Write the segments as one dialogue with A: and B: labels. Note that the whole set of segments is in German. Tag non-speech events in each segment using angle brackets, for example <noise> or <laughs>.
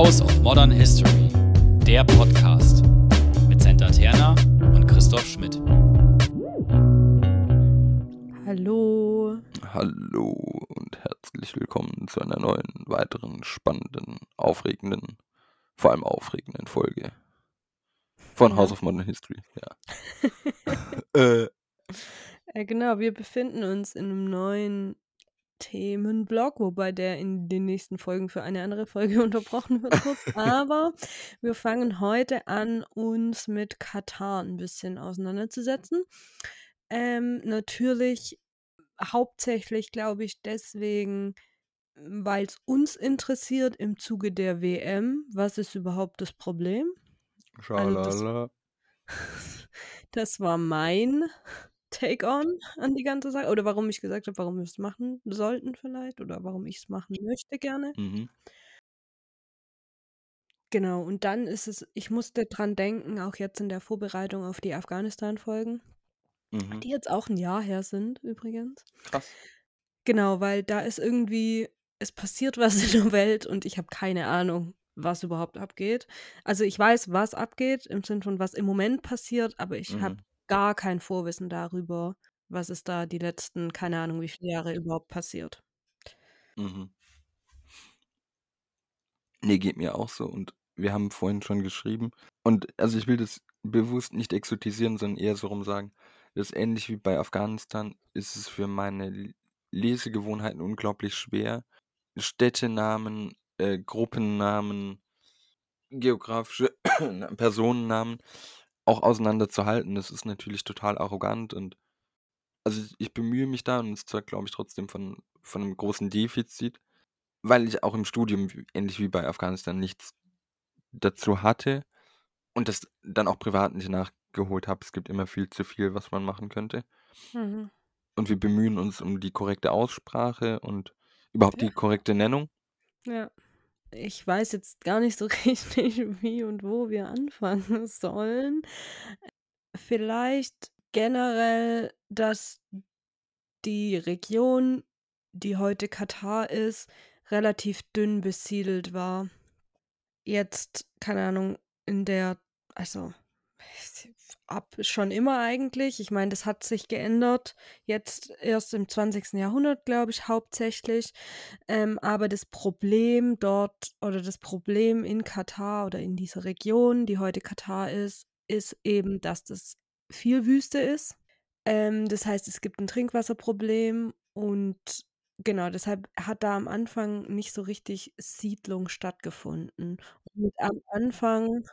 A: House of Modern History, der Podcast mit Senta Terna und Christoph Schmidt.
B: Hallo.
C: Hallo und herzlich willkommen zu einer neuen, weiteren, spannenden, aufregenden, vor allem aufregenden Folge von
B: Ja.
C: House of Modern History. Ja. <laughs> äh,
B: Äh, genau, wir befinden uns in einem neuen Themenblock, wobei der in den nächsten Folgen für eine andere Folge <laughs> unterbrochen wird kurz. <laughs> Aber wir fangen heute an, uns mit Katar ein bisschen auseinanderzusetzen. Ähm, natürlich hauptsächlich, glaube ich, deswegen, weil es uns interessiert im Zuge der WM. Was ist überhaupt das Problem? Also das,
C: schalala. <laughs>
B: das war mein Take-on an die ganze Sache. Oder warum ich gesagt habe, warum wir es machen sollten vielleicht. Oder warum ich es machen möchte gerne.
C: Mhm.
B: Genau, und dann ist es, ich musste dran denken, auch jetzt in der Vorbereitung auf die Afghanistan-Folgen,
C: Mhm.
B: die jetzt auch ein Jahr her sind übrigens.
C: Krass.
B: Genau, weil da ist irgendwie, es passiert <laughs> was in der Welt und ich habe keine Ahnung, was überhaupt abgeht. Also ich weiß, was abgeht, im Sinn von was im Moment passiert, aber ich habe
C: Mhm.
B: Gar kein Vorwissen darüber, was ist da die letzten, keine Ahnung, wie viele Jahre überhaupt passiert.
C: Mhm. Nee, geht mir auch so. Und wir haben vorhin schon geschrieben. Und also ich will das bewusst nicht exotisieren, sondern eher so rum sagen, dass ähnlich wie bei Afghanistan ist es für meine Lesegewohnheiten unglaublich schwer, Städtenamen, äh, Gruppennamen, geografische <clears throat> Personennamen auch auseinanderzuhalten. Das ist natürlich total arrogant und also ich, ich bemühe mich da und es zeugt, glaube ich, trotzdem von, von einem großen Defizit, weil ich auch im Studium, ähnlich wie bei Afghanistan, nichts dazu hatte und das dann auch privat nicht nachgeholt habe. Es gibt immer viel zu viel, was man machen könnte.
B: Mhm.
C: Und wir bemühen uns um die korrekte Aussprache und überhaupt
B: Ja.
C: die korrekte Nennung.
B: Ja. Ich weiß jetzt gar nicht so <laughs> richtig, wie und wo wir anfangen <laughs> sollen. Vielleicht generell, dass die Region, die heute Katar ist, relativ dünn besiedelt war. Jetzt, keine Ahnung, in der, also ab schon immer eigentlich. Ich meine, das hat sich geändert. Jetzt erst im 20. Jahrhundert, glaube ich, hauptsächlich. Ähm, aber das Problem dort oder das Problem in Katar oder in dieser Region, die heute Katar ist, ist eben, dass das viel Wüste ist. Ähm, das heißt, es gibt ein Trinkwasserproblem und genau, deshalb hat da am Anfang nicht so richtig Siedlung stattgefunden. Und am Anfang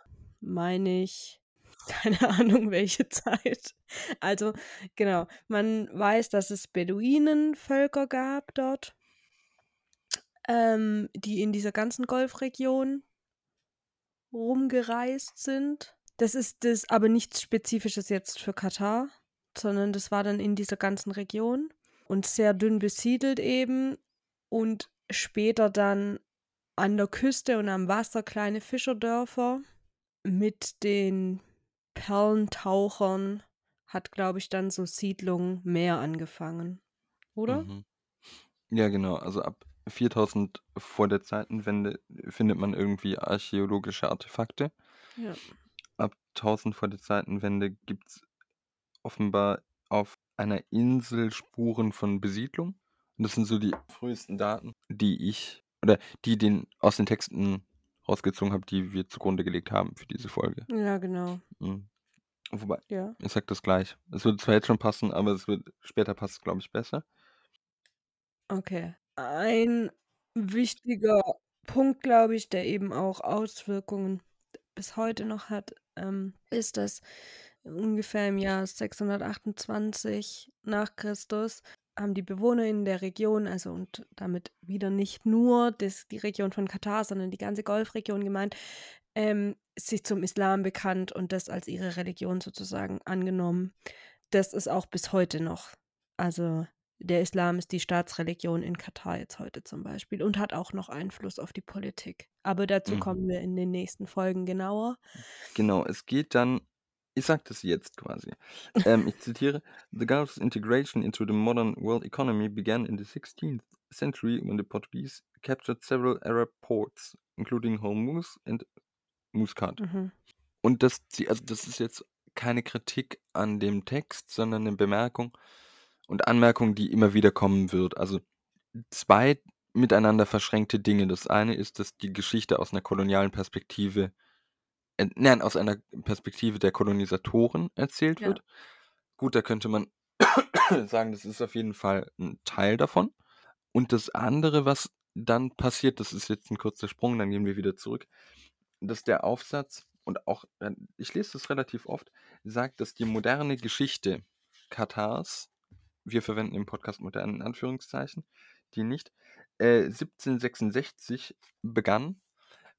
B: meine ich, keine <laughs> Ahnung, welche Zeit. Also, genau, man weiß, dass es Beduinenvölker gab dort, ähm, die in dieser ganzen Golfregion rumgereist sind. Das ist das aber nichts Spezifisches jetzt für Katar, sondern das war dann in dieser ganzen Region und sehr dünn besiedelt eben und später dann an der Küste und am Wasser kleine Fischerdörfer mit den Perlentauchern hat, glaube ich, dann so Siedlung mehr angefangen, oder?
C: Mhm. Ja, genau. Also ab 4000 vor der Zeitenwende findet man irgendwie archäologische Artefakte.
B: Ja.
C: Ab 1000 vor der Zeitenwende gibt es offenbar auf einer Insel Spuren von Besiedlung. Und das sind so die frühesten Daten, die ich oder die den aus den Texten rausgezogen habe, die wir zugrunde gelegt haben für diese Folge.
B: Ja, genau.
C: Mhm. Wobei,
B: Ja.
C: ich sag das gleich. Es wird zwar jetzt schon passen, aber es wird später passt, glaube ich, besser.
B: Okay. Ein wichtiger Punkt, glaube ich, der eben auch Auswirkungen bis heute noch hat, ähm, ist, dass ungefähr im Jahr 628 nach Christus haben die Bewohner in der Region, also und damit wieder nicht nur das, die Region von Katar, sondern die ganze Golfregion gemeint, ähm, sich zum Islam bekannt und das als ihre Religion sozusagen angenommen. Das ist auch bis heute noch. Also der Islam ist die Staatsreligion in Katar jetzt heute zum Beispiel und hat auch noch Einfluss auf die Politik. Aber dazu
C: Mhm.
B: kommen wir in den nächsten Folgen genauer.
C: Genau, es geht dann, ich sag das jetzt quasi. Ähm, ich zitiere: The Gulf's integration into the modern world economy began in the 16th century when the Portuguese captured several Arab ports, including Hormuz and Muscat.
B: Mhm.
C: Und das, also das ist jetzt keine Kritik an dem Text, sondern eine Bemerkung und Anmerkung, die immer wieder kommen wird. Also zwei miteinander verschränkte Dinge. Das eine ist, dass die Geschichte aus einer kolonialen Perspektive, äh, nein, aus einer Perspektive der Kolonisatoren erzählt
B: Ja.
C: wird. Gut, da könnte man <coughs> sagen, das ist auf jeden Fall ein Teil davon. Und das andere, was dann passiert, das ist jetzt ein kurzer Sprung, dann gehen wir wieder zurück, dass der Aufsatz und auch, äh, ich lese das relativ oft, sagt, dass die moderne Geschichte Katars, wir verwenden im Podcast moderne in Anführungszeichen, die nicht, äh, 1766 begann,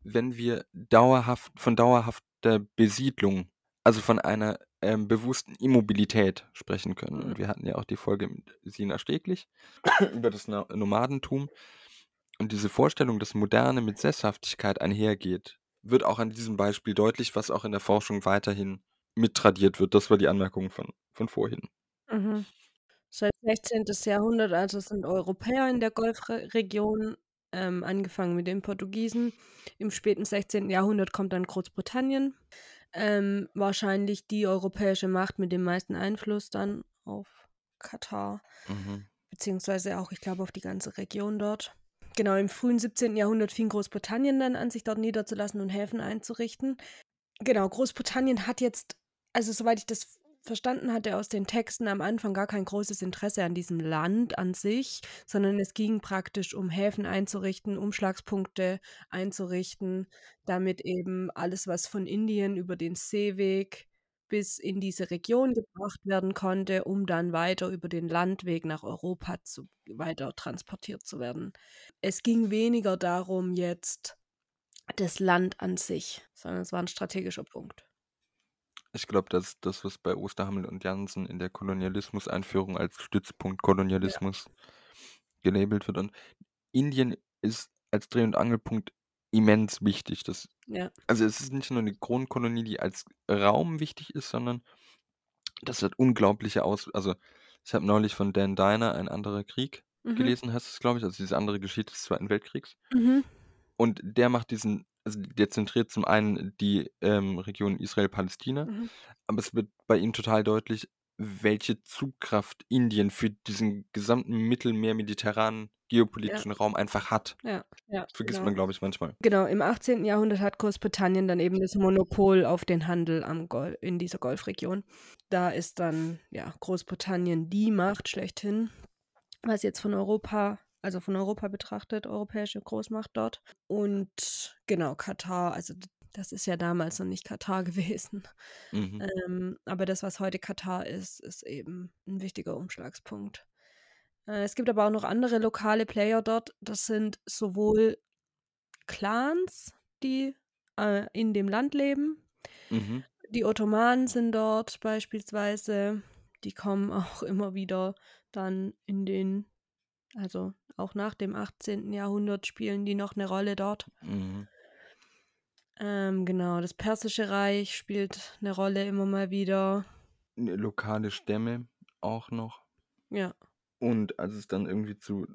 C: wenn wir dauerhaft von dauerhafter Besiedlung, also von einer ähm, bewussten Immobilität sprechen können.
B: Mhm.
C: Und wir hatten ja auch die Folge mit Sina Steglich <clears throat> über das No- Nomadentum. Und diese Vorstellung, dass Moderne mit Sesshaftigkeit einhergeht, wird auch an diesem Beispiel deutlich, was auch in der Forschung weiterhin mittradiert wird. Das war die Anmerkung von, von vorhin.
B: Mhm. Seit 16. Jahrhundert, also sind Europäer in der Golfregion, ähm, angefangen mit den Portugiesen. Im späten 16. Jahrhundert kommt dann Großbritannien. Ähm, wahrscheinlich die europäische Macht mit dem meisten Einfluss dann auf Katar,
C: Mhm.
B: beziehungsweise auch, ich glaube, auf die ganze Region dort. Genau, im frühen 17. Jahrhundert fing Großbritannien dann an, sich dort niederzulassen und Häfen einzurichten. Genau, Großbritannien hat jetzt, also soweit ich das verstanden hatte aus den Texten am Anfang gar kein großes Interesse an diesem Land an sich, sondern es ging praktisch um Häfen einzurichten, Umschlagspunkte einzurichten, damit eben alles, was von Indien über den Seeweg bis in diese Region gebracht werden konnte, um dann weiter über den Landweg nach Europa zu, weiter transportiert zu werden. Es ging weniger darum jetzt das Land an sich, sondern es war ein strategischer Punkt.
C: Ich glaube, dass das, was bei Osterhammel und Jansen in der Kolonialismus-Einführung als Stützpunkt Kolonialismus gelabelt wird. Und Indien ist als Dreh- und Angelpunkt immens wichtig. Das,
B: Ja,
C: also es ist nicht nur eine Kronkolonie, die als Raum wichtig ist, sondern das hat unglaubliche Aus... Also ich habe neulich von Dan Diner, Ein anderer Krieg,
B: mhm.
C: gelesen, heißt es, glaube ich. Also diese andere Geschichte des Zweiten Weltkriegs.
B: Mhm.
C: Und der macht diesen, also der zentriert zum einen die ähm, Region Israel-Palästina,
B: Mhm.
C: aber es wird bei ihm total deutlich, welche Zugkraft Indien für diesen gesamten mittelmeer-mediterranen geopolitischen Raum einfach hat.
B: Ja, ja.
C: Vergisst
B: genau.
C: man, glaube ich, manchmal.
B: Genau, im 18. Jahrhundert hat Großbritannien dann eben das Monopol auf den Handel am Gol in dieser Golfregion. Da ist dann ja Großbritannien die Macht schlechthin, was jetzt von Europa, also von Europa betrachtet, europäische Großmacht dort. Und genau, Katar, also das ist ja damals noch nicht Katar <laughs> gewesen.
C: Mhm.
B: Ähm, aber das, was heute Katar ist, ist eben ein wichtiger Umschlagspunkt. Äh, es gibt aber auch noch andere lokale Player dort. Das sind sowohl Clans, die äh, in dem Land leben.
C: Mhm.
B: Die Ottomanen sind dort beispielsweise. Die kommen <laughs> auch immer wieder dann in den, also auch nach dem 18. Jahrhundert spielen die noch eine Rolle dort.
C: Mhm.
B: Ähm, genau, das Persische Reich spielt eine Rolle immer mal wieder.
C: Lokale Stämme auch noch.
B: Ja,
C: Und als es dann irgendwie zu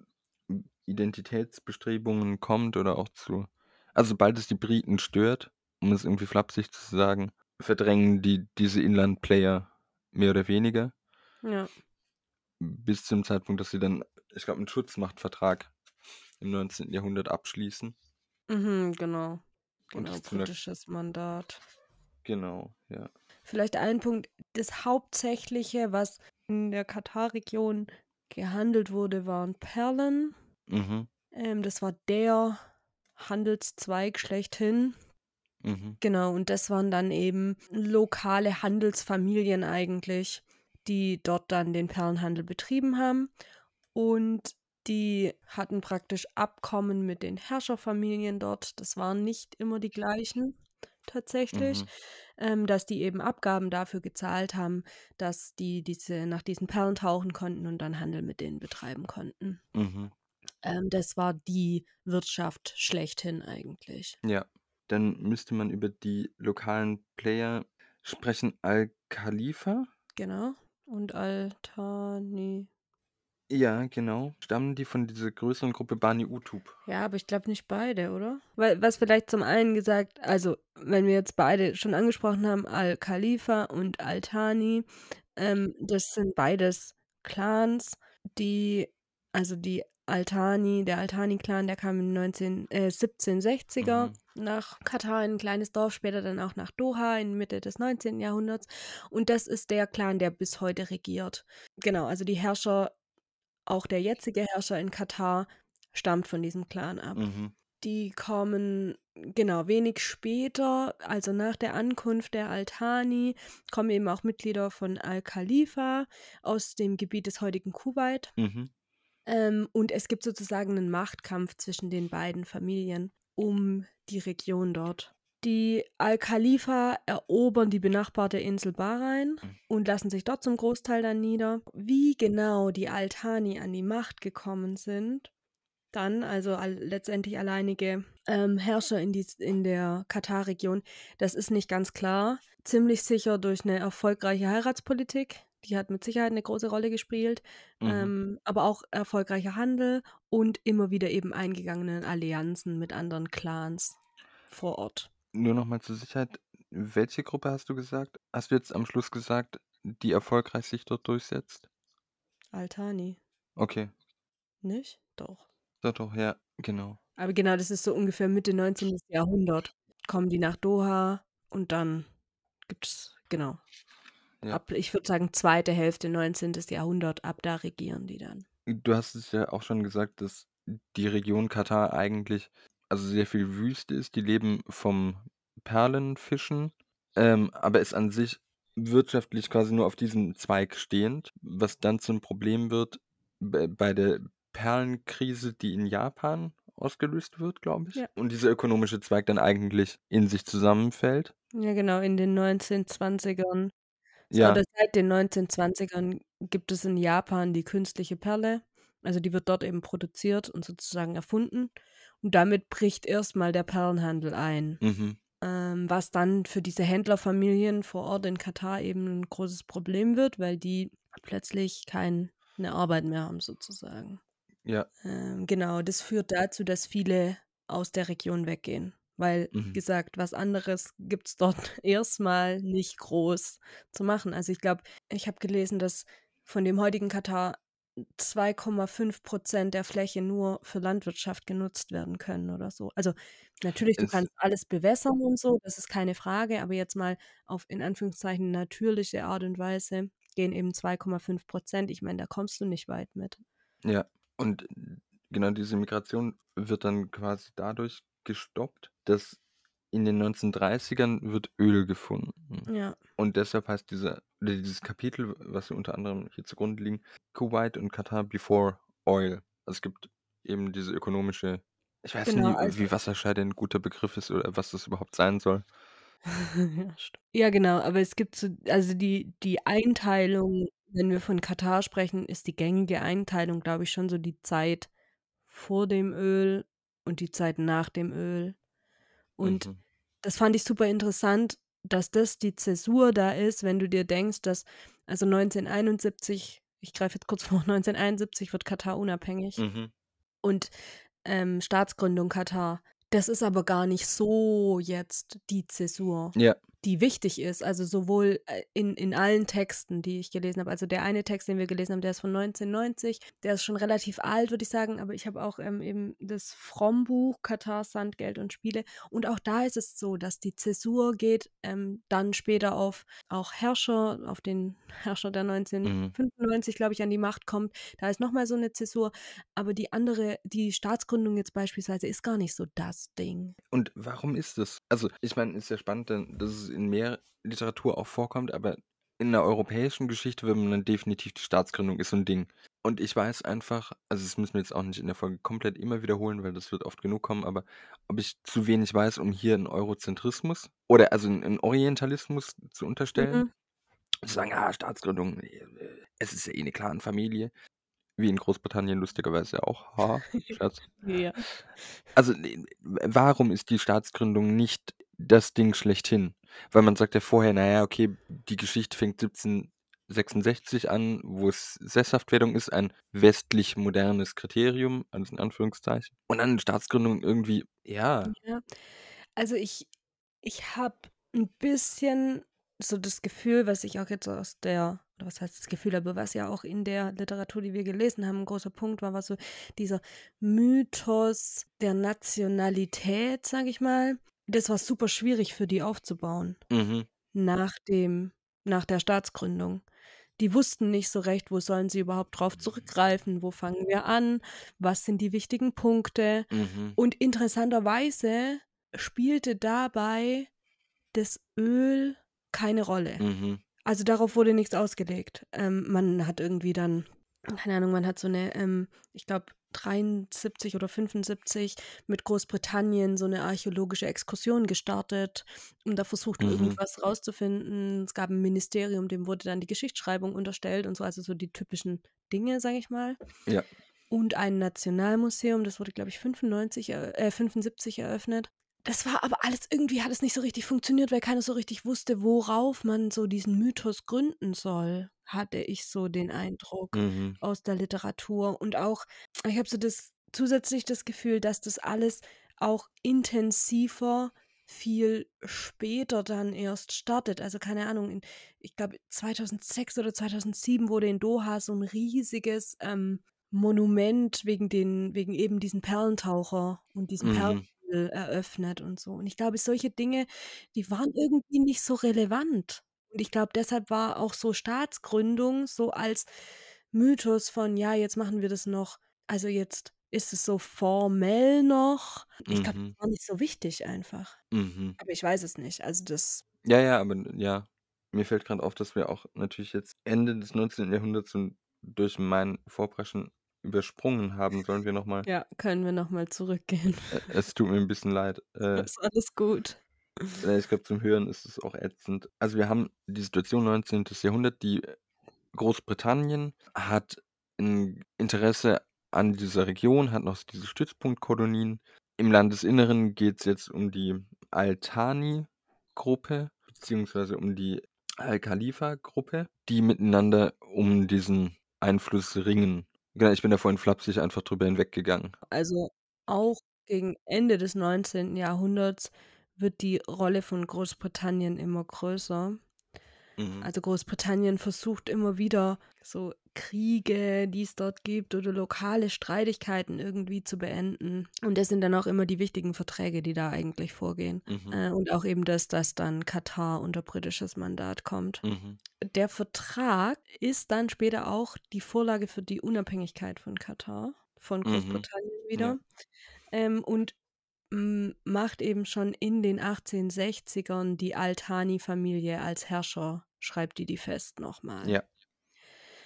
C: Identitätsbestrebungen kommt oder auch zu, also sobald es die Briten stört, um es irgendwie flapsig zu sagen, verdrängen die diese Inland-Player mehr oder weniger
B: ja.
C: bis zum Zeitpunkt, dass sie dann, ich glaube, einen Schutzmachtvertrag im 19. Jahrhundert abschließen.
B: Mhm, genau.
C: Und
B: Genau,
C: es zu einer,
B: britisches Mandat.
C: genau, ja.
B: Vielleicht ein Punkt, das Hauptsächliche, was in der Katar-Region gehandelt wurde, waren Perlen.
C: Mhm,
B: Ähm, das war der Handelszweig schlechthin.
C: mhm,
B: Genau, und das waren dann eben lokale Handelsfamilien eigentlich, die dort dann den Perlenhandel betrieben haben. Und die hatten praktisch Abkommen mit den Herrscherfamilien dort. Das waren nicht immer die gleichen tatsächlich,
C: mhm,
B: ähm, dass die eben Abgaben dafür gezahlt haben, dass die diese nach diesen Perlen tauchen konnten und dann Handel mit denen betreiben konnten.
C: mhm.
B: Ähm, das war die Wirtschaft schlechthin eigentlich.
C: Ja, dann müsste man über die lokalen Player sprechen. Al-Khalifa?
B: Genau. Und Altani.
C: Ja, genau. Stammen die von dieser größeren Gruppe Bani Utub?
B: Ja, aber ich glaube nicht beide, oder? Weil, was vielleicht zum einen gesagt, also wenn wir jetzt beide schon angesprochen haben, Al-Khalifa und Al-Thani, ähm, das sind beides Clans, die, also die Al-Thani, der Al-Thani-Clan, der kam in 19, äh, 1760er
C: Mhm.
B: nach Katar, in ein kleines Dorf, später dann auch nach Doha in Mitte des 19. Jahrhunderts. Und das ist der Clan, der bis heute regiert. Genau, also die Herrscher, auch der jetzige Herrscher in Katar, stammt von diesem Clan ab.
C: Mhm.
B: Die kommen, genau, wenig später, also nach der Ankunft der Al-Thani, kommen eben auch Mitglieder von Al-Khalifa aus dem Gebiet des heutigen Kuwait.
C: Mhm.
B: Ähm, und es gibt sozusagen einen Machtkampf zwischen den beiden Familien um die Region dort. Die Al-Khalifa erobern die benachbarte Insel Bahrain
C: Mhm.
B: und lassen sich dort zum Großteil dann nieder. Wie genau die Al-Thani an die Macht gekommen sind, dann, also letztendlich alleinige ähm, Herrscher in, die, in der Katar-Region, das ist nicht ganz klar. Ziemlich sicher durch eine erfolgreiche Heiratspolitik. Die hat mit Sicherheit eine große Rolle gespielt.
C: Mhm.
B: Ähm, aber auch erfolgreicher Handel und immer wieder eben eingegangene Allianzen mit anderen Clans vor Ort.
C: Nur nochmal zur Sicherheit, welche Gruppe hast du gesagt? Hast du jetzt am Schluss gesagt, die erfolgreich sich dort durchsetzt?
B: Altani,
C: Okay,
B: nicht? Doch.
C: doch, doch, ja, genau.
B: Aber genau, das ist so ungefähr Mitte 19. Jahrhundert. Kommen die nach Doha und dann gibt es, genau.
C: Ja.
B: Ab, ich würde sagen, zweite Hälfte 19. Jahrhundert, ab da regieren die dann.
C: Du hast es ja auch schon gesagt, dass die Region Katar eigentlich also sehr viel Wüste ist. Die leben vom Perlenfischen, ähm, aber ist an sich wirtschaftlich quasi nur auf diesem Zweig stehend, was dann zum Problem wird bei der Perlenkrise, die in Japan ausgelöst wird, glaube ich.
B: Ja.
C: Und dieser ökonomische Zweig dann eigentlich in sich zusammenfällt.
B: Ja, genau, in den 1920ern. So,
C: Ja.
B: Oder seit den 1920ern gibt es in Japan die künstliche Perle. Also die wird dort eben produziert und sozusagen erfunden. Und damit bricht erstmal der Perlenhandel ein.
C: Mhm.
B: Ähm, was dann für diese Händlerfamilien vor Ort in Katar eben ein großes Problem wird, weil die plötzlich keine Arbeit mehr haben, sozusagen.
C: Ja.
B: Ähm, genau, das führt dazu, dass viele aus der Region weggehen. Weil, wie
C: Mhm.
B: gesagt, was anderes gibt es dort <laughs> erstmal nicht groß zu machen. Also ich glaube, ich habe gelesen, dass von dem heutigen Katar 2,5 Prozent der Fläche nur für Landwirtschaft genutzt werden können oder so. Also natürlich, du
C: Es
B: kannst alles bewässern und so, das ist keine Frage, aber jetzt mal auf in Anführungszeichen natürliche Art und Weise gehen eben 2,5 Prozent. Ich meine, da kommst du nicht weit mit.
C: Ja, und genau diese Migration wird dann quasi dadurch gestoppt, dass in den 1930ern wird Öl gefunden.
B: Ja.
C: Und deshalb heißt dieser, dieses Kapitel, was wir unter anderem hier zugrunde liegen, Kuwait und Katar before Oil. Also es gibt eben diese ökonomische, ich weiß
B: Genau,
C: nie,
B: also
C: wie Wasserscheide ein guter Begriff ist oder was das überhaupt sein soll. <laughs>
B: ja, ja, genau, aber es gibt so, also die, die Einteilung, wenn wir von Katar sprechen, ist die gängige Einteilung, glaube ich, schon so die Zeit vor dem Öl und die Zeit nach dem Öl. Und
C: Mhm.
B: das fand ich super interessant, dass das die Zäsur da ist, wenn du dir denkst, dass also 1971, ich greife jetzt kurz <laughs> vor, 1971 wird Katar unabhängig
C: Mhm.
B: und ähm, Staatsgründung Katar. Das ist aber gar nicht so jetzt die Zäsur,
C: Ja,
B: die wichtig ist. Also sowohl äh, in, in allen Texten, die ich gelesen habe. Also der eine Text, den wir gelesen haben, der ist von 1990. Der ist schon relativ alt, würde ich sagen. Aber ich habe auch ähm, eben das Fromm-Buch Katar, Sand, Geld und Spiele. Und auch da ist es so, dass die Zäsur geht ähm, dann später auf auch Herrscher, auf den Herrscher, der
C: mhm.
B: 1995, glaube ich, an die Macht kommt. Da ist nochmal so eine Zäsur. Aber die andere, die Staatsgründung jetzt beispielsweise, ist gar nicht so das Ding.
C: Und warum ist das? Also, ich meine, ist ja spannend, denn, dass es in mehr Literatur auch vorkommt, aber in der europäischen Geschichte will man dann definitiv die Staatsgründung ist so ein Ding. Und ich weiß einfach, also das müssen wir jetzt auch nicht in der Folge komplett immer wiederholen, weil das wird oft genug kommen, aber ob ich zu wenig weiß, um hier einen Eurozentrismus oder also einen, Orientalismus zu unterstellen,
B: Mhm.
C: zu sagen, ah, Staatsgründung, äh, es ist ja eh eine Clan-Familie, wie in Großbritannien lustigerweise auch. Ha, <laughs> Scherz.
B: Ja.
C: Also, warum ist die Staatsgründung nicht das Ding schlechthin? Weil man sagt ja vorher, naja, okay, die Geschichte fängt 17 66 an, wo es Sesshaftwerdung ist, ein westlich modernes Kriterium, alles in Anführungszeichen. Und dann Staatsgründung irgendwie, ja.
B: Ja. Also ich, ich habe ein bisschen so das Gefühl, was ich auch jetzt aus der, oder was heißt das Gefühl, aber was ja auch in der Literatur, die wir gelesen haben, ein großer Punkt war, war so dieser Mythos der Nationalität, sage ich mal. Das war super schwierig für die aufzubauen
C: Mhm.
B: nach dem, nach der Staatsgründung. Die wussten nicht so recht, wo sollen sie überhaupt drauf zurückgreifen, wo fangen wir an, was sind die wichtigen Punkte.
C: Mhm.
B: Und interessanterweise spielte dabei das Öl keine Rolle.
C: Mhm.
B: Also darauf wurde nichts ausgelegt. Ähm, man hat irgendwie dann, keine Ahnung, man hat so eine, ähm, ich glaube, 73 oder 75 mit Großbritannien so eine archäologische Exkursion gestartet und da versucht,
C: Mhm.
B: irgendwas rauszufinden. Es gab ein Ministerium, dem wurde dann die Geschichtsschreibung unterstellt und so, also so die typischen Dinge, sage ich mal.
C: Ja.
B: Und ein Nationalmuseum, das wurde, glaube ich, 95, erö- äh, 75 eröffnet. Das war aber alles, irgendwie hat es nicht so richtig funktioniert, weil keiner so richtig wusste, worauf man so diesen Mythos gründen soll, hatte ich so den Eindruck
C: Mhm.
B: aus der Literatur. Und auch, ich habe so das zusätzlich das Gefühl, dass das alles auch intensiver viel später dann erst startet. Also keine Ahnung, in, ich glaube 2006 oder 2007 wurde in Doha so ein riesiges ähm, Monument wegen den wegen eben diesen Perlentaucher und diesem
C: Mhm.
B: Perlenhandel eröffnet und so. Und ich glaube, solche Dinge, die waren irgendwie nicht so relevant. Und ich glaube, deshalb war auch so Staatsgründung so als Mythos von, ja, jetzt machen wir das noch, also jetzt ist es so formell noch. Ich glaube,
C: Mhm.
B: das war nicht so wichtig einfach.
C: Mhm.
B: Aber ich weiß es nicht. Also das,
C: Ja, ja, aber ja, mir fällt gerade auf, dass wir auch natürlich jetzt Ende des 19. Jahrhunderts und durch mein Vorpreschen übersprungen haben. Sollen wir nochmal.
B: ja, können wir nochmal zurückgehen.
C: Es tut mir ein bisschen leid. Äh,
B: ist alles gut.
C: ich glaube, zum Hören ist es auch ätzend. Also, wir haben die Situation 19. Jahrhundert, die Großbritannien hat ein Interesse an dieser Region, hat noch diese Stützpunktkolonien. Im Landesinneren geht es jetzt um die Al-Thani-Gruppe, beziehungsweise um die Al-Khalifa-Gruppe, die miteinander um diesen Einfluss ringen. Genau, ich bin da vorhin flapsig einfach drüber hinweggegangen.
B: Also auch gegen Ende des 19. Jahrhunderts wird die Rolle von Großbritannien immer größer.
C: Mhm.
B: Also Großbritannien versucht immer wieder so Kriege, die es dort gibt oder lokale Streitigkeiten irgendwie zu beenden. Und das sind dann auch immer die wichtigen Verträge, die da eigentlich vorgehen.
C: Mhm.
B: Äh, und auch eben das, dass dann Katar unter britisches Mandat kommt.
C: Mhm.
B: Der Vertrag ist dann später auch die Vorlage für die Unabhängigkeit von Katar, von
C: Mhm.
B: Großbritannien wieder.
C: Ja.
B: Ähm, und mm, macht eben schon in den 1860ern die Al-Thani-Familie als Herrscher, schreibt die die fest nochmal.
C: Ja.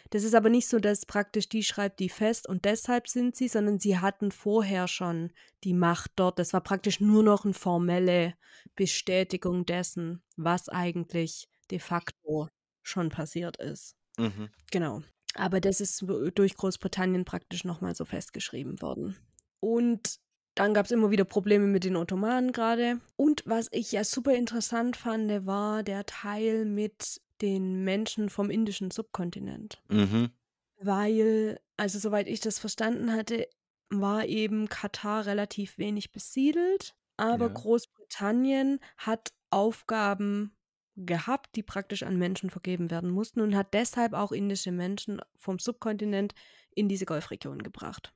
B: Das ist aber nicht so, dass praktisch die schreibt die fest und deshalb sind sie, sondern sie hatten vorher schon die Macht dort. Das war praktisch nur noch eine formelle Bestätigung dessen, was eigentlich de facto schon passiert ist.
C: Mhm.
B: Genau. Aber das ist durch Großbritannien praktisch nochmal so festgeschrieben worden. Und dann gab es immer wieder Probleme mit den Ottomanen gerade. Und was ich ja super interessant fand, war der Teil mit den Menschen vom indischen Subkontinent.
C: Mhm.
B: Weil, also soweit ich das verstanden hatte, war eben Katar relativ wenig besiedelt, aber
C: Ja.
B: Großbritannien hat Aufgaben gehabt, die praktisch an Menschen vergeben werden mussten und hat deshalb auch indische Menschen vom Subkontinent in diese Golfregion gebracht.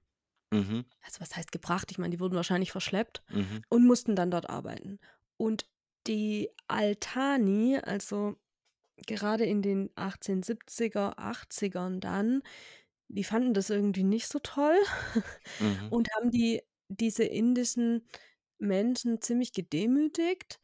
C: Mhm.
B: Also was heißt gebracht? Ich meine, die wurden wahrscheinlich verschleppt
C: Mhm.
B: und mussten dann dort arbeiten. Und die Altani, also gerade in den 1870er, 80ern dann, die fanden das irgendwie nicht so toll <laughs>
C: Mhm.
B: und haben die diese indischen Menschen ziemlich gedemütigt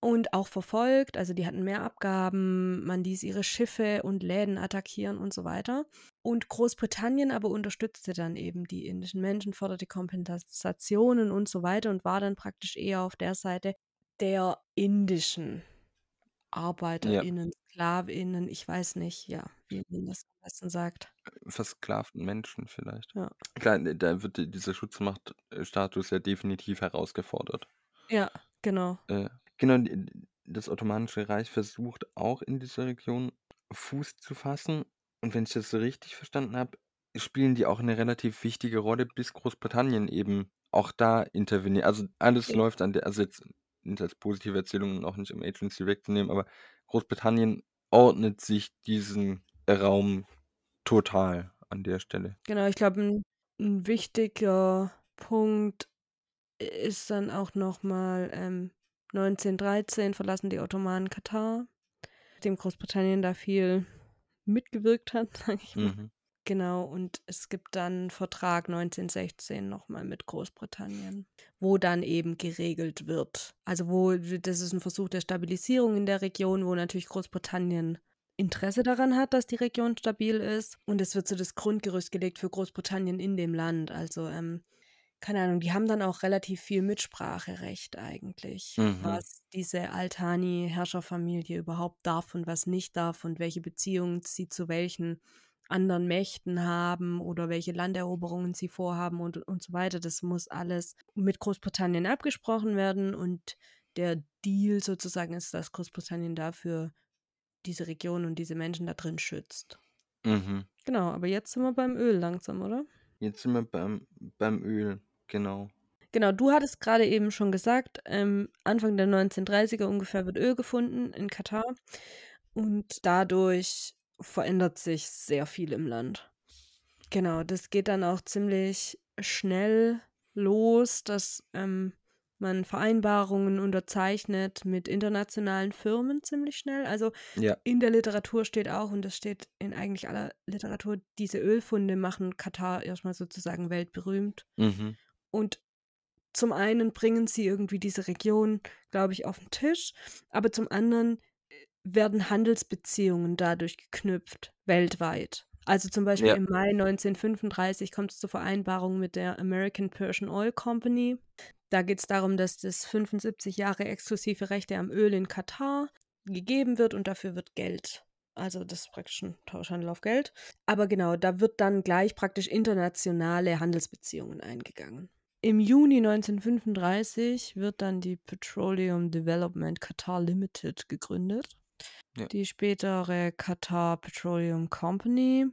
B: und auch verfolgt. Also die hatten mehr Abgaben, man ließ ihre Schiffe und Läden attackieren und so weiter. Und Großbritannien aber unterstützte dann eben die indischen Menschen, forderte Kompensationen und so weiter und war dann praktisch eher auf der Seite der indischen ArbeiterInnen, SklavInnen, ich weiß nicht, ja, wie man das am besten sagt.
C: Versklavten Menschen vielleicht.
B: Ja.
C: Klar, da wird die- dieser Schutzmachtstatus ja definitiv herausgefordert.
B: Ja, genau.
C: Äh, genau, die- das Ottomanische Reich versucht auch in dieser Region Fuß zu fassen. Und wenn ich das so richtig verstanden habe, spielen die auch eine relativ wichtige Rolle, bis Großbritannien eben auch da interveniert. Also alles
B: Ja.
C: läuft an der, also jetzt nicht als positive Erzählung und auch nicht im Agents direkt zu nehmen, aber Großbritannien ordnet sich diesen Raum total an der Stelle.
B: Genau, ich glaube, ein, ein wichtiger Punkt ist dann auch nochmal ähm, 1913 verlassen die Ottomanen Katar, dem Großbritannien da viel mitgewirkt hat, <laughs> sage ich mal.
C: Mhm.
B: Genau, und es gibt dann Vertrag 1916 nochmal mit Großbritannien, wo dann eben geregelt wird. Also wo, das ist ein Versuch der Stabilisierung in der Region, wo natürlich Großbritannien Interesse daran hat, dass die Region stabil ist. Und es wird so das Grundgerüst gelegt für Großbritannien in dem Land. Also, ähm, keine Ahnung, die haben dann auch relativ viel Mitspracherecht eigentlich,
C: Mhm.
B: was diese Altani-Herrscherfamilie überhaupt darf und was nicht darf und welche Beziehungen sie zu welchen anderen Mächten haben oder welche Landeroberungen sie vorhaben und, und so weiter. Das muss alles mit Großbritannien abgesprochen werden und der Deal sozusagen ist, dass Großbritannien dafür diese Region und diese Menschen da drin schützt.
C: Mhm.
B: Genau, aber jetzt sind wir beim Öl langsam, oder?
C: Jetzt sind wir beim, beim Öl, genau.
B: Genau, du hattest gerade eben schon gesagt, ähm, Anfang der 1930er ungefähr wird Öl gefunden in Katar und dadurch verändert sich sehr viel im Land. Genau, das geht dann auch ziemlich schnell los, dass ähm, man Vereinbarungen unterzeichnet mit internationalen Firmen ziemlich schnell. Also
C: Ja.
B: in der Literatur steht auch, und das steht in eigentlich aller Literatur, diese Ölfunde machen Katar erstmal sozusagen weltberühmt.
C: Mhm.
B: Und zum einen bringen sie irgendwie diese Region, glaube ich, auf den Tisch, aber zum anderen werden Handelsbeziehungen dadurch geknüpft, weltweit. Also zum Beispiel
C: Ja.
B: im Mai 1935 kommt es zur Vereinbarung mit der American Persian Oil Company. Da geht es darum, dass das 75 Jahre exklusive Rechte am Öl in Katar gegeben wird und dafür wird Geld. Also das ist praktisch ein Tauschhandel auf Geld. Aber genau, da wird dann gleich praktisch internationale Handelsbeziehungen eingegangen. Im Juni 1935 wird dann die Petroleum Development Qatar Limited gegründet.
C: Ja.
B: Die spätere Qatar Petroleum Company.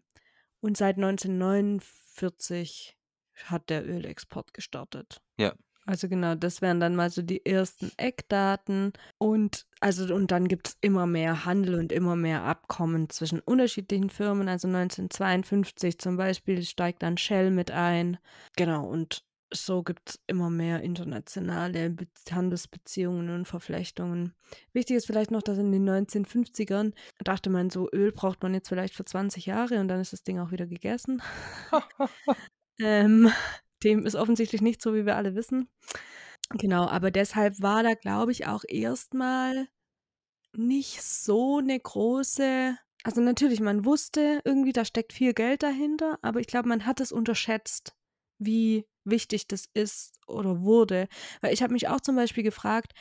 B: Und seit 1949 hat der Ölexport gestartet.
C: Ja.
B: Also genau, das wären dann mal so die ersten Eckdaten. Und also und dann gibt es immer mehr Handel und immer mehr Abkommen zwischen unterschiedlichen Firmen. Also 1952 zum Beispiel steigt dann Shell mit ein. Genau, und so gibt es immer mehr internationale Be Handelsbeziehungen und Verflechtungen. Wichtig ist vielleicht noch, dass in den 1950ern dachte man so, Öl braucht man jetzt vielleicht für 20 Jahre und dann ist das Ding auch wieder gegessen. <laughs> ähm, dem ist offensichtlich nicht so, wie wir alle wissen. Genau, aber deshalb war da, glaube ich, auch erstmal nicht so eine große. Also natürlich, man wusste irgendwie, da steckt viel Geld dahinter, aber ich glaube, man hat es unterschätzt, wie wichtig das ist oder wurde. Weil ich habe mich auch zum Beispiel gefragt,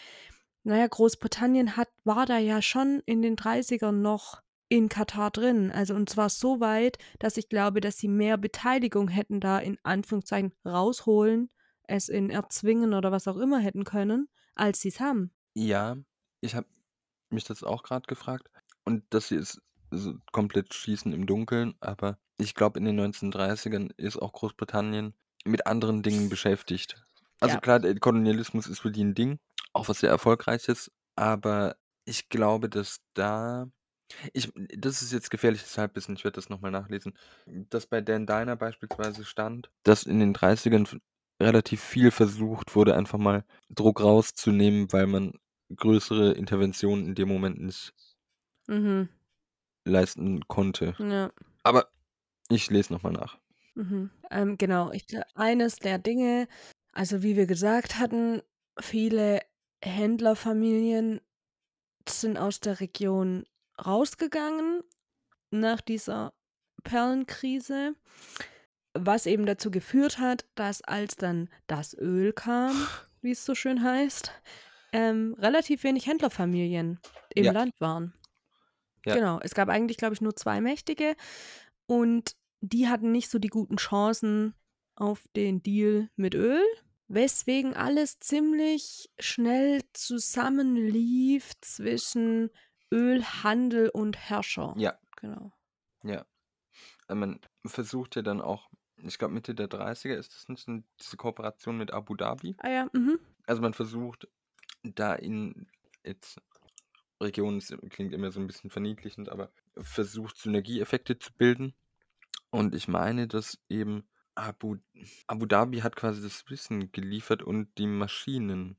B: naja, Großbritannien hat, war da ja schon in den 30ern noch in Katar drin. Also und zwar so weit, dass ich glaube, dass sie mehr Beteiligung hätten da in Anführungszeichen rausholen, es in erzwingen oder was auch immer hätten können, als sie es haben.
C: Ja, ich habe mich das auch gerade gefragt. Und das hier ist so komplett Schießen im Dunkeln, aber ich glaube, in den 1930ern ist auch Großbritannien mit anderen Dingen beschäftigt. Also
B: Ja.
C: klar, der Kolonialismus ist für die ein Ding, auch was sehr erfolgreiches, aber ich glaube, dass da ich das ist jetzt gefährliches Halbwissen, ich werde das nochmal nachlesen, dass bei Dan Diner beispielsweise stand, dass in den 30ern f relativ viel versucht wurde, einfach mal Druck rauszunehmen, weil man größere Interventionen in dem Moment nicht
B: Mhm.
C: leisten konnte.
B: Ja.
C: Aber ich lese nochmal nach.
B: Mhm. Ähm, genau, ich eines der Dinge, also wie wir gesagt hatten, viele Händlerfamilien sind aus der Region rausgegangen nach dieser Perlenkrise, was eben dazu geführt hat, dass als dann das Öl kam, <laughs> wie es so schön heißt, ähm, relativ wenig Händlerfamilien im
C: Ja.
B: Land waren.
C: Ja.
B: Genau, es gab eigentlich, glaube ich, nur zwei Mächtige und die hatten nicht so die guten Chancen auf den Deal mit Öl, weswegen alles ziemlich schnell zusammenlief zwischen Ölhandel und Herrscher.
C: Ja,
B: genau.
C: Ja. Äh, Man versucht ja dann auch, ich glaube Mitte der 30er ist das nicht diese Kooperation mit Abu Dhabi.
B: Ah ja, mhm.
C: Also man versucht da in jetzt Regionen klingt immer so ein bisschen verniedlichend, aber versucht Synergieeffekte zu bilden. Und ich meine, dass eben Abu, Abu Dhabi hat quasi das Wissen geliefert und die Maschinen.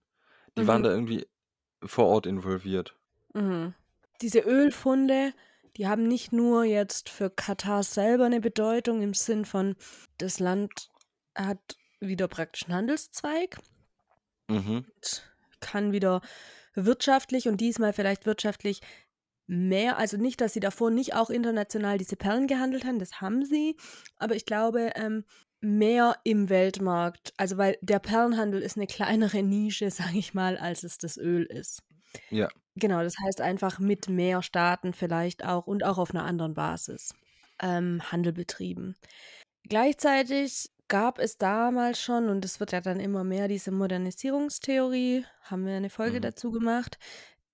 C: Die waren
B: Mhm.
C: da irgendwie vor Ort involviert.
B: Mhm. Diese Ölfunde, die haben nicht nur jetzt für Katar selber eine Bedeutung im Sinn von, das Land hat wieder praktisch einen Handelszweig
C: Mhm.
B: kann wieder wirtschaftlich und diesmal vielleicht wirtschaftlich mehr, also nicht, dass sie davor nicht auch international diese Perlen gehandelt haben, das haben sie, aber ich glaube, ähm, mehr im Weltmarkt, also weil der Perlenhandel ist eine kleinere Nische, <laughs> sage ich mal, als es das Öl ist.
C: Ja.
B: Genau, das heißt einfach mit mehr Staaten vielleicht auch und auch auf einer anderen Basis ähm, Handel betrieben. Gleichzeitig gab es damals schon, und es wird ja dann immer mehr, diese Modernisierungstheorie, haben wir eine Folge
C: Mhm.
B: dazu gemacht.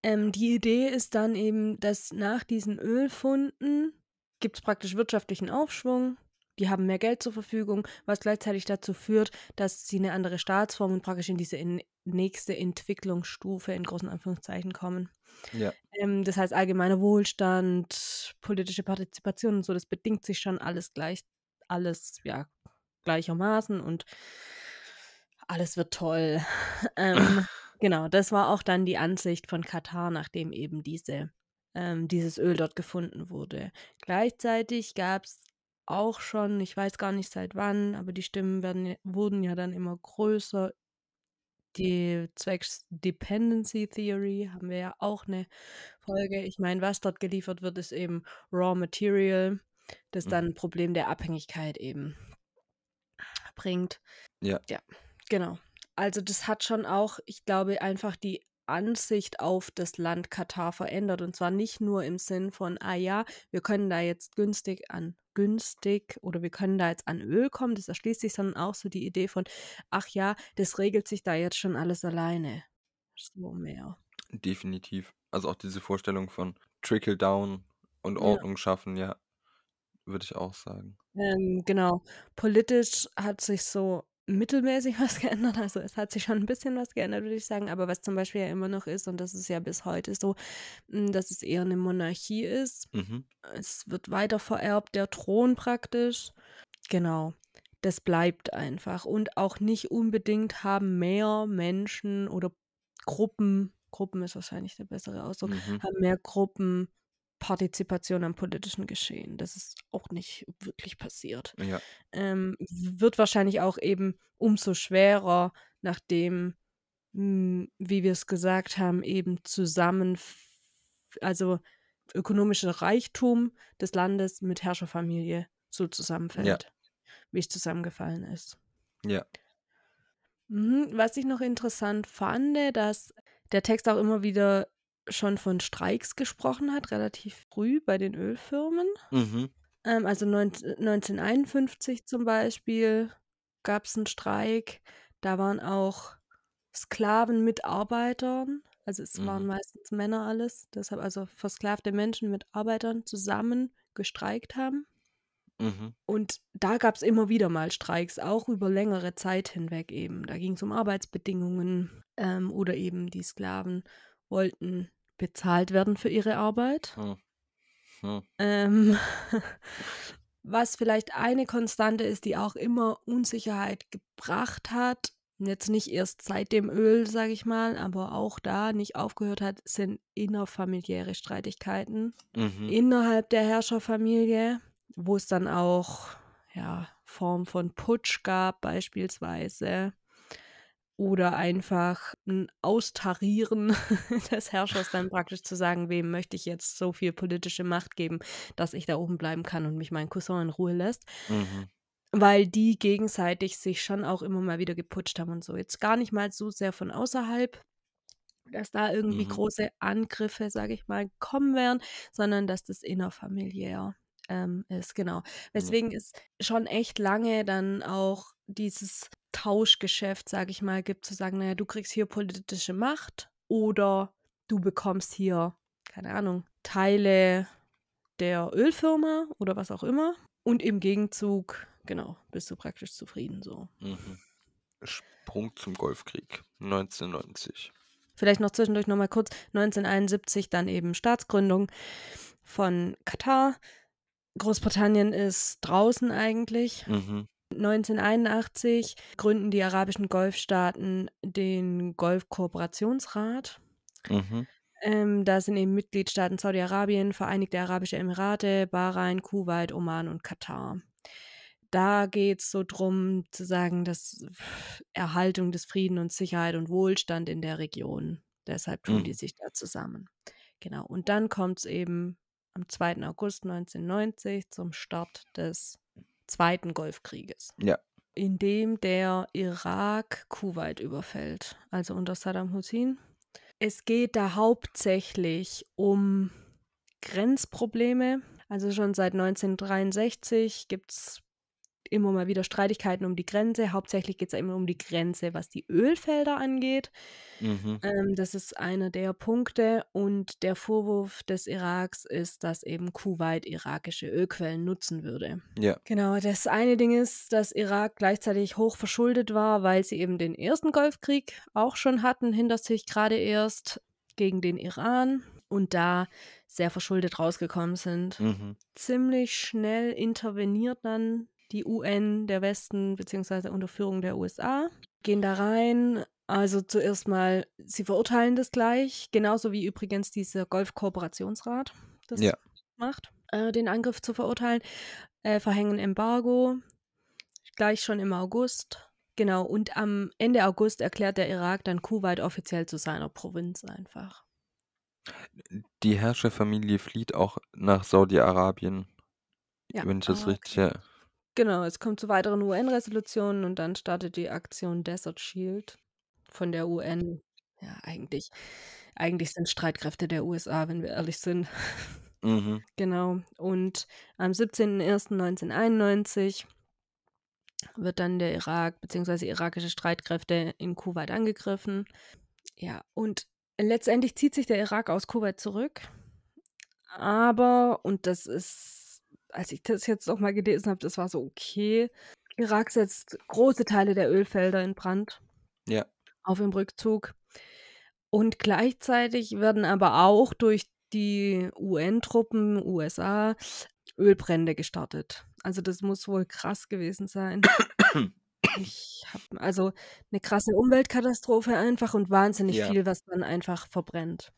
B: Ähm, die Idee ist dann eben, dass nach diesen Ölfunden gibt es praktisch wirtschaftlichen Aufschwung. Die haben mehr Geld zur Verfügung, was gleichzeitig dazu führt, dass sie eine andere Staatsform und praktisch in diese in nächste Entwicklungsstufe in großen Anführungszeichen kommen.
C: Ja.
B: Ähm, das heißt, allgemeiner Wohlstand, politische Partizipation und so, das bedingt sich schon alles gleich, alles ja gleichermaßen und alles wird toll. ähm, genau, das war auch dann die Ansicht von Katar, nachdem eben diese, ähm, dieses Öl dort gefunden wurde. Gleichzeitig gab es auch schon, ich weiß gar nicht seit wann, aber die Stimmen werden, wurden ja dann immer größer. Die zwecks Dependency Theory haben wir ja auch eine Folge. Ich meine, was dort geliefert wird, ist eben Raw Material, das
C: Mhm.
B: dann ein Problem der Abhängigkeit eben bringt.
C: Ja.
B: Ja, genau. Also das hat schon auch, ich glaube, einfach die Ansicht auf das Land Katar verändert. Und zwar nicht nur im Sinn von, ah ja, wir können da jetzt günstig an günstig oder wir können da jetzt an Öl kommen, das erschließt sich, sondern auch so die Idee von, ach ja, das regelt sich da jetzt schon alles alleine. So mehr.
C: Definitiv. Also auch diese Vorstellung von Trickle Down und
B: Ja.
C: Ordnung schaffen, ja, würde ich auch sagen.
B: Ähm, genau. Politisch hat sich so mittelmäßig <laughs> was geändert. Also es hat sich schon ein bisschen was geändert, würde ich sagen. Aber was zum Beispiel ja immer noch ist, und das ist ja bis heute so, m, dass es eher eine Monarchie ist.
C: Mhm.
B: Es wird weiter vererbt, der Thron praktisch. Genau. Das bleibt einfach. Und auch nicht unbedingt haben mehr Menschen oder Gruppen, Gruppen ist wahrscheinlich der bessere Ausdruck,
C: Mhm.
B: haben mehr Gruppen Partizipation am politischen Geschehen. Das ist auch nicht wirklich passiert.
C: Ja.
B: Ähm, wird wahrscheinlich auch eben umso schwerer, nachdem, mh, wie wir es gesagt haben, eben zusammen, also ökonomischer Reichtum des Landes mit Herrscherfamilie so zusammenfällt, wie es zusammengefallen ist.
C: Ja.
B: Mhm. Was ich noch interessant fand, dass der Text auch immer wieder schon von Streiks gesprochen hat, relativ früh bei den Ölfirmen.
C: Mhm.
B: Ähm, also neun- 1951 zum Beispiel gab es einen Streik. Da waren auch Sklaven mit Arbeitern. Also es waren
C: Mhm.
B: meistens Männer alles. Deshalb also versklavte Menschen mit Arbeitern zusammen gestreikt haben.
C: Mhm.
B: Und da gab es immer wieder mal Streiks, auch über längere Zeit hinweg eben. Da ging es um Arbeitsbedingungen ähm, oder eben die Sklaven wollten bezahlt werden für ihre Arbeit.
C: Hm. Hm.
B: Ähm, <laughs> was vielleicht eine Konstante ist, die auch immer Unsicherheit gebracht hat, jetzt nicht erst seit dem Öl, sage ich mal, aber auch da nicht aufgehört hat, sind innerfamiliäre Streitigkeiten
C: Mhm.
B: innerhalb der Herrscherfamilie, wo es dann auch ja, Form von Putsch gab beispielsweise oder einfach ein Austarieren <laughs> des Herrschers dann praktisch zu sagen, wem möchte ich jetzt so viel politische Macht geben, dass ich da oben bleiben kann und mich mein Cousin in Ruhe lässt,
C: Mhm.
B: weil die gegenseitig sich schon auch immer mal wieder geputscht haben und so. Jetzt gar nicht mal so sehr von außerhalb, dass da irgendwie
C: Mhm.
B: große Angriffe, sage ich mal, kommen werden, sondern dass das innerfamiliär ähm, ist, genau. Weswegen es schon echt lange dann auch dieses Tauschgeschäft, sage ich mal, gibt, zu sagen, naja, du kriegst hier politische Macht oder du bekommst hier, keine Ahnung, Teile der Ölfirma oder was auch immer. Und im Gegenzug, genau, bist du praktisch zufrieden so.
C: Mhm. Sprung zum Golfkrieg 1990.
B: Vielleicht noch zwischendurch nochmal kurz. 1971 dann eben Staatsgründung von Katar. Großbritannien ist draußen eigentlich.
C: Mhm.
B: 1981 gründen die arabischen Golfstaaten den Golfkooperationsrat.
C: Mhm.
B: Ähm, da sind eben Mitgliedstaaten Saudi-Arabien, Vereinigte Arabische Emirate, Bahrain, Kuwait, Oman und Katar. Da geht es so drum zu sagen, dass Erhaltung des Frieden und Sicherheit und Wohlstand in der Region. Deshalb tun die
C: Mhm.
B: sich da zusammen. Genau. Und dann kommt es eben am 2. August 1990 zum Start des Zweiten Golfkrieges,
C: Ja.
B: in dem der Irak Kuwait überfällt, also unter Saddam Hussein. Es geht da hauptsächlich um Grenzprobleme. Also schon seit 1963 gibt es immer mal wieder Streitigkeiten um die Grenze. Hauptsächlich geht es immer um die Grenze, was die Ölfelder angeht.
C: Mhm.
B: Ähm, das ist einer der Punkte. Und der Vorwurf des Iraks ist, dass eben Kuwait irakische Ölquellen nutzen würde.
C: Ja.
B: Genau, das eine Ding ist, dass Irak gleichzeitig hoch verschuldet war, weil sie eben den ersten Golfkrieg auch schon hatten, hinter sich gerade erst gegen den Iran und da sehr verschuldet rausgekommen sind.
C: Mhm.
B: Ziemlich schnell interveniert dann die UN, der Westen, beziehungsweise unter Führung der USA, gehen da rein. Also zuerst mal, sie verurteilen das gleich, genauso wie übrigens dieser Golfkooperationsrat das
C: Ja.
B: macht, äh, den Angriff zu verurteilen, äh, verhängen Embargo, gleich schon im August. Genau, und am Ende August erklärt der Irak dann Kuwait offiziell zu seiner Provinz einfach.
C: Die Herrscherfamilie flieht auch nach Saudi-Arabien,
B: Ja,
C: wenn ich das
B: ah,
C: richtig.
B: okay. Genau, es kommt zu weiteren UN-Resolutionen und dann startet die Aktion Desert Shield von der UN. Ja, eigentlich, eigentlich sind Streitkräfte der USA, wenn wir ehrlich sind.
C: Mhm. <laughs>
B: Genau. Und am 17.01.1991 wird dann der Irak bzw. irakische Streitkräfte in Kuwait angegriffen. Ja, und letztendlich zieht sich der Irak aus Kuwait zurück. Aber, und das ist, als ich das jetzt auch mal gelesen habe, das war so okay. Irak setzt große Teile der Ölfelder in Brand
C: Ja.
B: auf dem Rückzug. Und gleichzeitig werden aber auch durch die UN-Truppen, USA, Ölbrände gestartet. Also das muss wohl krass gewesen sein. Ich habe also eine krasse Umweltkatastrophe einfach und wahnsinnig
C: Ja.
B: viel, was dann einfach verbrennt.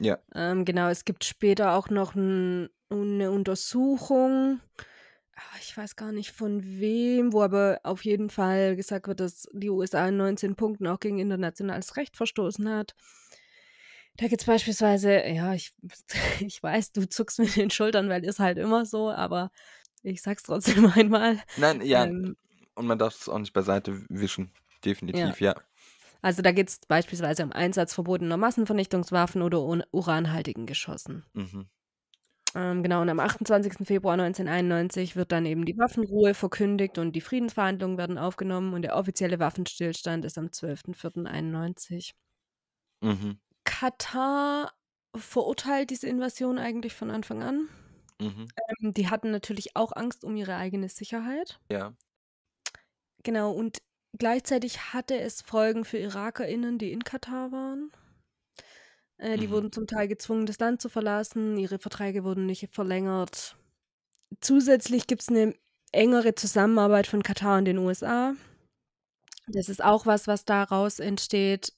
C: Ja.
B: Ähm, genau, es gibt später auch noch ein, eine Untersuchung. ah, Ich weiß gar nicht von wem, wo aber auf jeden Fall gesagt wird, dass die USA in 19 Punkten auch gegen internationales Recht verstoßen hat. Da gibt es beispielsweise, ja, ich, <laughs> ich weiß, du zuckst mit den Schultern, weil ist halt immer so, aber ich sag's trotzdem <laughs> einmal.
C: Nein, ja.
B: Ähm,
C: Und man darf es auch nicht beiseite wischen.
B: ja.
C: Definitiv, ja.
B: Also da geht es beispielsweise um Einsatz verbotener Massenvernichtungswaffen oder uranhaltigen Geschossen.
C: Mhm.
B: Ähm, genau, und am 28. Februar 1991 wird dann eben die Waffenruhe verkündigt und die Friedensverhandlungen werden aufgenommen und der offizielle Waffenstillstand ist am 12.04.91.
C: Mhm.
B: Katar verurteilt diese Invasion eigentlich von Anfang an.
C: Mhm.
B: Ähm, die hatten natürlich auch Angst um ihre eigene Sicherheit.
C: Ja.
B: Genau, und gleichzeitig hatte es Folgen für IrakerInnen, die in Katar waren. Äh, die
C: Mhm.
B: wurden zum Teil gezwungen, das Land zu verlassen. Ihre Verträge wurden nicht verlängert. Zusätzlich gibt es eine engere Zusammenarbeit von Katar und den USA. Das ist auch was, was daraus entsteht.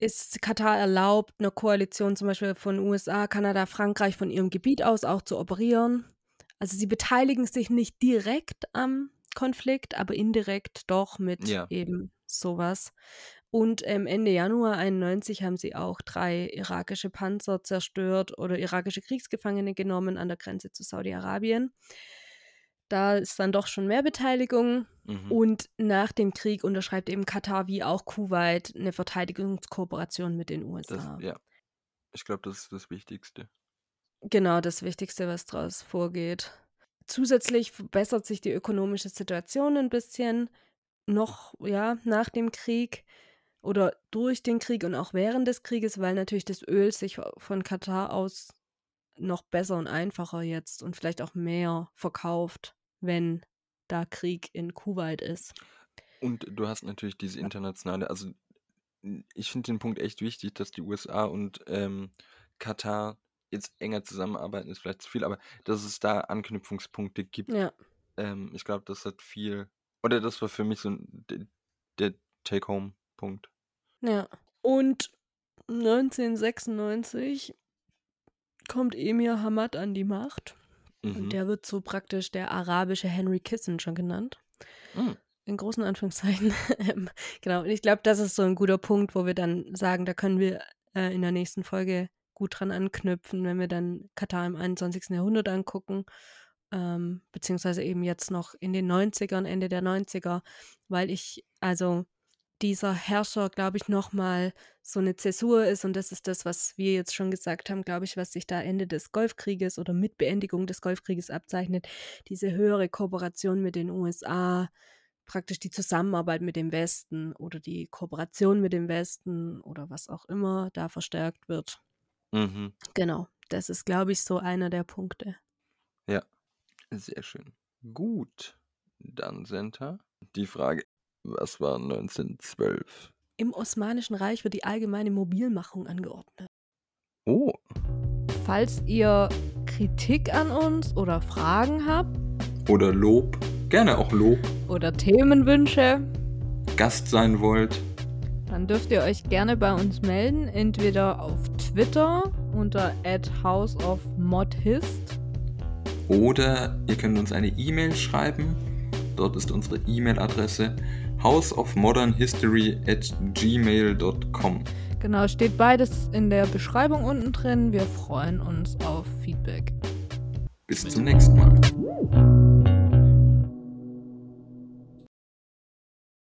B: Ist Katar erlaubt, einer Koalition zum Beispiel von USA, Kanada, Frankreich von ihrem Gebiet aus auch zu operieren? Also sie beteiligen sich nicht direkt am Konflikt, aber indirekt doch mit
C: Ja.
B: eben sowas. Und ähm, Ende Januar 91 haben sie auch drei irakische Panzer zerstört oder irakische Kriegsgefangene genommen an der Grenze zu Saudi-Arabien. Da ist dann doch schon mehr Beteiligung.
C: Mhm.
B: Und nach dem Krieg unterschreibt eben Katar wie auch Kuwait eine Verteidigungskooperation mit den
C: Das,
B: USA.
C: ja. Ich glaube, das ist das Wichtigste.
B: Genau das Wichtigste, was daraus vorgeht. Zusätzlich verbessert sich die ökonomische Situation ein bisschen noch, ja, nach dem Krieg oder durch den Krieg und auch während des Krieges, weil natürlich das Öl sich von Katar aus noch besser und einfacher jetzt und vielleicht auch mehr verkauft, wenn da Krieg in Kuwait ist.
C: Und du hast natürlich diese internationale, also ich finde den Punkt echt wichtig, dass die USA und ähm, Katar jetzt enger zusammenarbeiten, ist vielleicht zu viel, aber dass es da Anknüpfungspunkte gibt.
B: Ja.
C: Ähm, ich glaube, das hat viel, oder das war für mich so der, der Take-Home-Punkt.
B: Ja. Und 1996 kommt Emir Hamad an die Macht.
C: Mhm.
B: Und der wird so praktisch der arabische Henry Kissinger genannt.
C: Mhm.
B: In großen Anführungszeichen. <laughs> Ähm, genau. Und ich glaube, das ist so ein guter Punkt, wo wir dann sagen, da können wir äh, in der nächsten Folge gut dran anknüpfen, wenn wir dann Katar im 21. Jahrhundert angucken. Ähm, beziehungsweise eben jetzt noch in den 90ern, Ende der 90er, weil ich, also dieser Herrscher, glaube ich, nochmal so eine Zäsur ist. Und das ist das, was wir jetzt schon gesagt haben, glaube ich, was sich da Ende des Golfkrieges oder mit Beendigung des Golfkrieges abzeichnet. Diese höhere Kooperation mit den USA, praktisch die Zusammenarbeit mit dem Westen oder die Kooperation mit dem Westen oder was auch immer da verstärkt wird.
C: Mhm.
B: Genau, das ist, glaube ich, so einer der Punkte.
C: Ja, sehr schön. Gut, dann Senta. Die Frage, was war 1912?
B: Im Osmanischen Reich wird die allgemeine Mobilmachung angeordnet.
C: Oh,
B: Falls ihr Kritik an uns oder Fragen habt
C: oder Lob, gerne auch Lob,
B: oder Themenwünsche,
C: Gast sein wollt,
B: dann dürft ihr euch gerne bei uns melden, entweder auf Twitter unter houseofmodhist
C: oder ihr könnt uns eine E-Mail schreiben. Dort ist unsere E-Mail-Adresse houseofmodernhistory at gmail.com.
B: Genau, steht beides in der Beschreibung unten drin. Wir freuen uns auf Feedback.
C: Bis zum nächsten Mal.